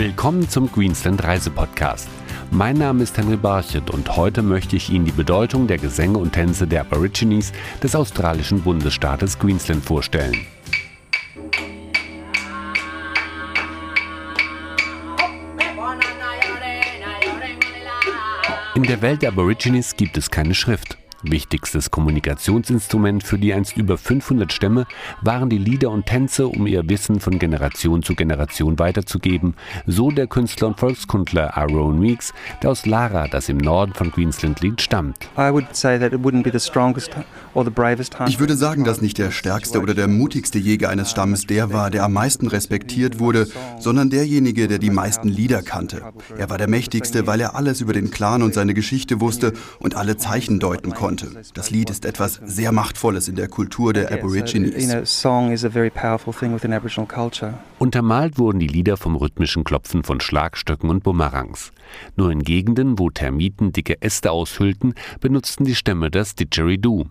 Willkommen zum Queensland Reisepodcast. Mein Name ist Henry Barchet und heute möchte ich Ihnen die Bedeutung der Gesänge und Tänze der Aborigines des australischen Bundesstaates Queensland vorstellen. In der Welt der Aborigines gibt es keine Schrift. Wichtigstes Kommunikationsinstrument für die einst über 500 Stämme waren die Lieder und Tänze, um ihr Wissen von Generation zu Generation weiterzugeben, so der Künstler und Volkskundler Aaron Weeks, der aus Lara, das im Norden von Queensland liegt, stammt. Ich würde sagen, dass nicht der stärkste oder der mutigste Jäger eines Stammes der war, der am meisten respektiert wurde, sondern derjenige, der die meisten Lieder kannte. Er war der mächtigste, weil er alles über den Clan und seine Geschichte wusste und alle Zeichen deuten konnte konnte. Das Lied ist etwas sehr Machtvolles in der Kultur der Aborigines. Untermalt wurden die Lieder vom rhythmischen Klopfen von Schlagstöcken und Bumerangs. Nur in Gegenden, wo Termiten dicke Äste aushüllten, benutzten die Stämme das Didgeridoo.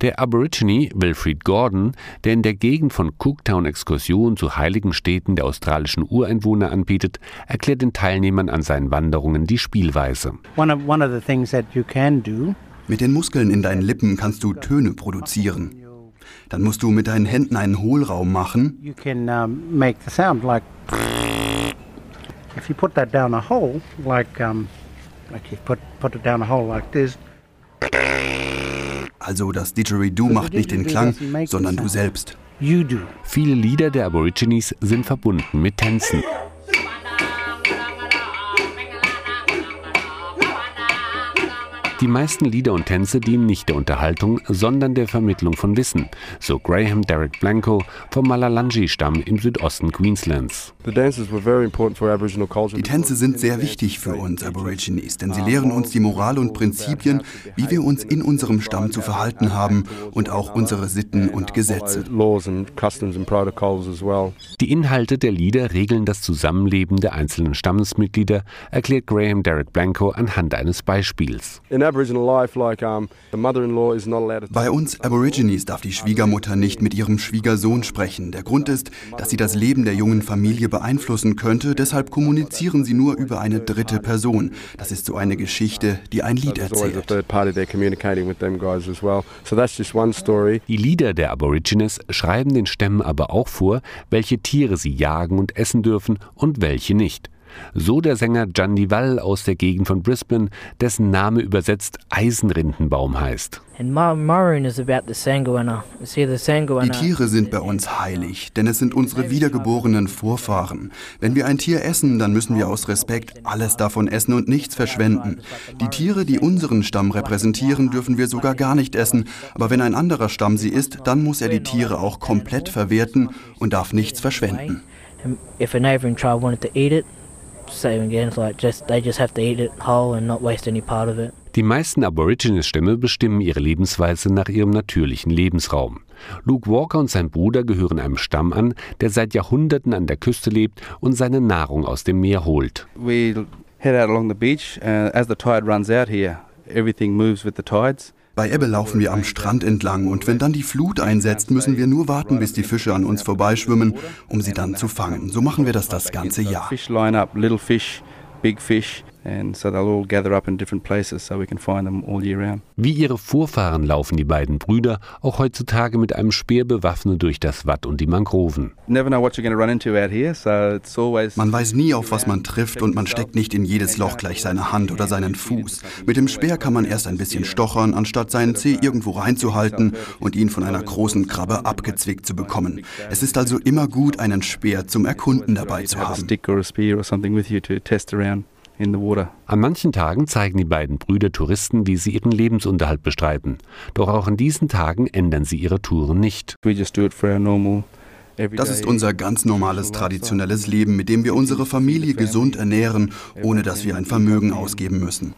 Der Aborigine Wilfried Gordon, der in der Gegend von Cooktown Exkursionen zu heiligen Städten der australischen Ureinwohner anbietet, erklärt den Teilnehmern an seinen Wanderungen die Spielweise. One of, one of mit den Muskeln in deinen Lippen kannst du Töne produzieren. Dann musst du mit deinen Händen einen Hohlraum machen. You can make the sound like if you put that down a hole like like you put put it down a hole like this. Also das Didgeridoo macht nicht den Klang, sondern du selbst. Viele Lieder der Aborigines sind verbunden mit Tänzen. Die meisten Lieder und Tänze dienen nicht der Unterhaltung, sondern der Vermittlung von Wissen, so Graham Derek Blanco vom Malalanji-Stamm im Südosten Queenslands. Die Tänze sind sehr wichtig für uns Aborigines, denn sie lehren uns die Moral und Prinzipien, wie wir uns in unserem Stamm zu verhalten haben und auch unsere Sitten und Gesetze. Die Inhalte der Lieder regeln das Zusammenleben der einzelnen Stammesmitglieder, erklärt Graham Derek Blanco anhand eines Beispiels. Bei uns Aborigines darf die Schwiegermutter nicht mit ihrem Schwiegersohn sprechen. Der Grund ist, dass sie das Leben der jungen Familie beeinflussen könnte. Deshalb kommunizieren sie nur über eine dritte Person. Das ist so eine Geschichte, die ein Lied erzählt. Die Lieder der Aborigines schreiben den Stämmen aber auch vor, welche Tiere sie jagen und essen dürfen und welche nicht. So der Sänger Jandival aus der Gegend von Brisbane, dessen Name übersetzt Eisenrindenbaum heißt. Die Tiere sind bei uns heilig, denn es sind unsere wiedergeborenen Vorfahren. Wenn wir ein Tier essen, dann müssen wir aus Respekt alles davon essen und nichts verschwenden. Die Tiere, die unseren Stamm repräsentieren, dürfen wir sogar gar nicht essen, aber wenn ein anderer Stamm sie isst, dann muss er die Tiere auch komplett verwerten und darf nichts verschwenden. If a neighboring tribe wanted to eat it, die meisten Aborigines-Stämme bestimmen ihre Lebensweise nach ihrem natürlichen Lebensraum. Luke Walker und sein Bruder gehören einem Stamm an, der seit Jahrhunderten an der Küste lebt und seine Nahrung aus dem Meer holt. We head out along the beach. Uh, as the tide runs out here, everything moves with the tides. Bei Ebbe laufen wir am Strand entlang und wenn dann die Flut einsetzt, müssen wir nur warten, bis die Fische an uns vorbeischwimmen, um sie dann zu fangen. So machen wir das das ganze Jahr. And so they'll all gather up in different places so we can find them all year round. Wie ihre Vorfahren laufen die beiden Brüder auch heutzutage mit einem Speer bewaffnet durch das Watt und die Mangroven. Man weiß nie, auf was man trifft und man steckt nicht in jedes Loch gleich seine Hand oder seinen Fuß. Mit dem Speer kann man erst ein bisschen stochern, anstatt seinen Zeh irgendwo reinzuhalten und ihn von einer großen Krabbe abgezwickt zu bekommen. Es ist also immer gut, einen Speer zum Erkunden dabei zu haben in the water. An manchen Tagen zeigen die beiden Brüder Touristen, wie sie ihren Lebensunterhalt bestreiten. Doch auch an diesen Tagen ändern sie ihre Touren nicht. Das ist unser ganz normales traditionelles Leben, mit dem wir unsere Familie gesund ernähren, ohne dass wir ein Vermögen ausgeben müssen.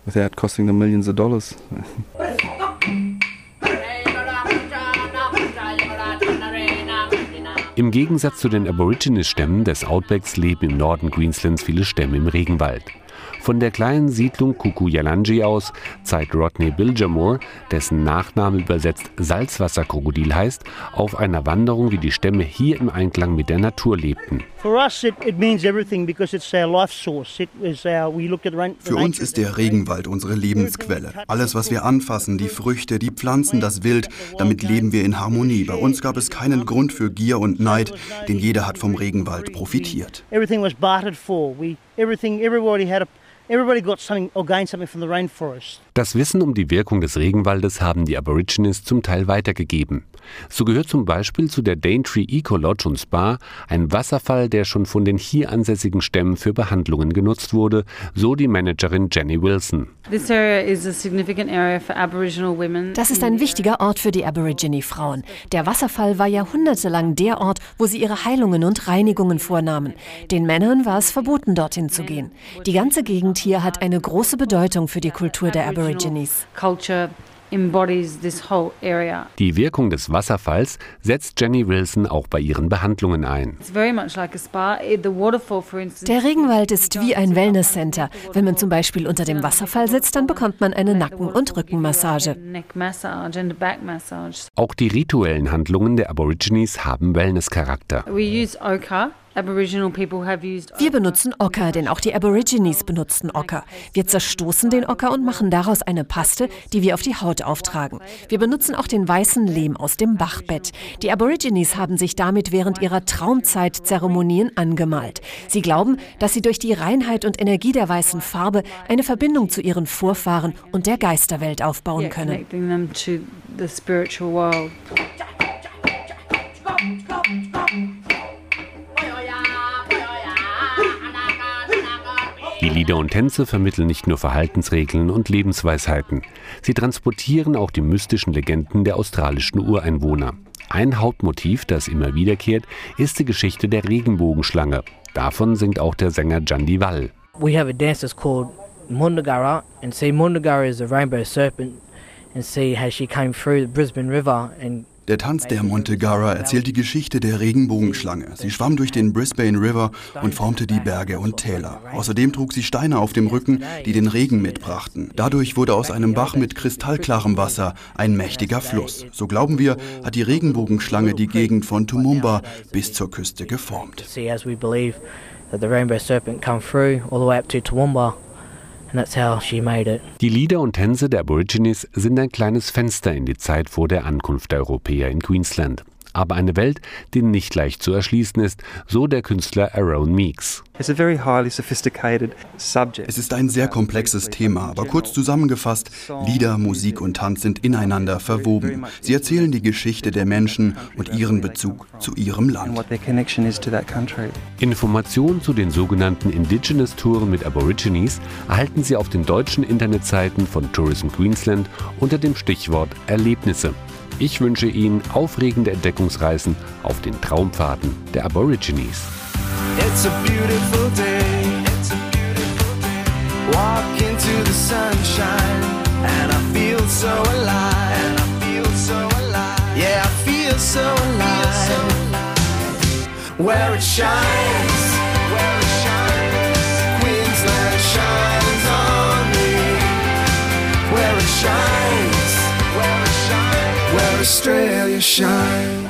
Im Gegensatz zu den Aborigines-Stämmen des Outbacks leben im Norden Queenslands viele Stämme im Regenwald. Von der kleinen Siedlung Kukuyalanji aus zeigt Rodney Bilgermore, dessen Nachname übersetzt Salzwasserkrokodil heißt, auf einer Wanderung, wie die Stämme hier im Einklang mit der Natur lebten. Für uns ist der Regenwald unsere Lebensquelle. Alles, was wir anfassen, die Früchte, die Pflanzen, das Wild, damit leben wir in Harmonie. Bei uns gab es keinen Grund für Gier und Neid, denn jeder hat vom Regenwald profitiert. Everything was bartered for. We, everything, everybody had a everybody got something or gained something from the rainforest. Das Wissen um die Wirkung des Regenwaldes haben die Aborigines zum Teil weitergegeben. So gehört zum Beispiel zu der Daintree Eco Lodge und Spa ein Wasserfall, der schon von den hier ansässigen Stämmen für Behandlungen genutzt wurde, so die Managerin Jenny Wilson. Das ist ein wichtiger Ort für die Aborigine-Frauen. Der Wasserfall war jahrhundertelang der Ort, wo sie ihre Heilungen und Reinigungen vornahmen. Den Männern war es verboten, dorthin zu gehen. Die ganze Gegend hier hat eine große Bedeutung für die Kultur der Aborigines. Die Wirkung des Wasserfalls setzt Jenny Wilson auch bei ihren Behandlungen ein. Der Regenwald ist wie ein Wellnesscenter. Wenn man zum Beispiel unter dem Wasserfall sitzt, dann bekommt man eine Nacken- und Rückenmassage. Auch die rituellen Handlungen der Aborigines haben Wellnesscharakter. Wir benutzen Ocker, denn auch die Aborigines benutzen Ocker. Wir zerstoßen den Ocker und machen daraus eine Paste, die wir auf die Haut auftragen. Wir benutzen auch den weißen Lehm aus dem Bachbett. Die Aborigines haben sich damit während ihrer Traumzeitzeremonien angemalt. Sie glauben, dass sie durch die Reinheit und Energie der weißen Farbe eine Verbindung zu ihren Vorfahren und der Geisterwelt aufbauen können. Lieder und Tänze vermitteln nicht nur Verhaltensregeln und Lebensweisheiten. Sie transportieren auch die mystischen Legenden der australischen Ureinwohner. Ein Hauptmotiv, das immer wiederkehrt, ist die Geschichte der Regenbogenschlange. Davon singt auch der Sänger Jandi Wall. We have a dance that's called Mundagara and say Mundagara is a rainbow serpent and see how she came through the Brisbane River and der Tanz der Montegara erzählt die Geschichte der Regenbogenschlange. Sie schwamm durch den Brisbane River und formte die Berge und Täler. Außerdem trug sie Steine auf dem Rücken, die den Regen mitbrachten. Dadurch wurde aus einem Bach mit kristallklarem Wasser ein mächtiger Fluss. So glauben wir, hat die Regenbogenschlange die Gegend von Tumumba bis zur Küste geformt. The rainbow serpent come all the way up to Toowoomba die Lieder und Tänze der Aborigines sind ein kleines Fenster in die Zeit vor der Ankunft der Europäer in Queensland aber eine Welt, die nicht leicht zu erschließen ist, so der Künstler Aaron Meeks. Es ist ein sehr komplexes Thema, aber kurz zusammengefasst, Lieder, Musik und Tanz sind ineinander verwoben. Sie erzählen die Geschichte der Menschen und ihren Bezug zu ihrem Land. Informationen zu den sogenannten Indigenous Touren mit Aborigines erhalten Sie auf den deutschen Internetseiten von Tourism Queensland unter dem Stichwort Erlebnisse. Ich wünsche Ihnen aufregende Entdeckungsreisen auf den Traumpfaden der Aborigines. It's a beautiful day. It's a beautiful day. Walk into the sunshine and I feel so alive. And I feel so alive. Yeah, I feel so alive. Where it shines, Australia shine.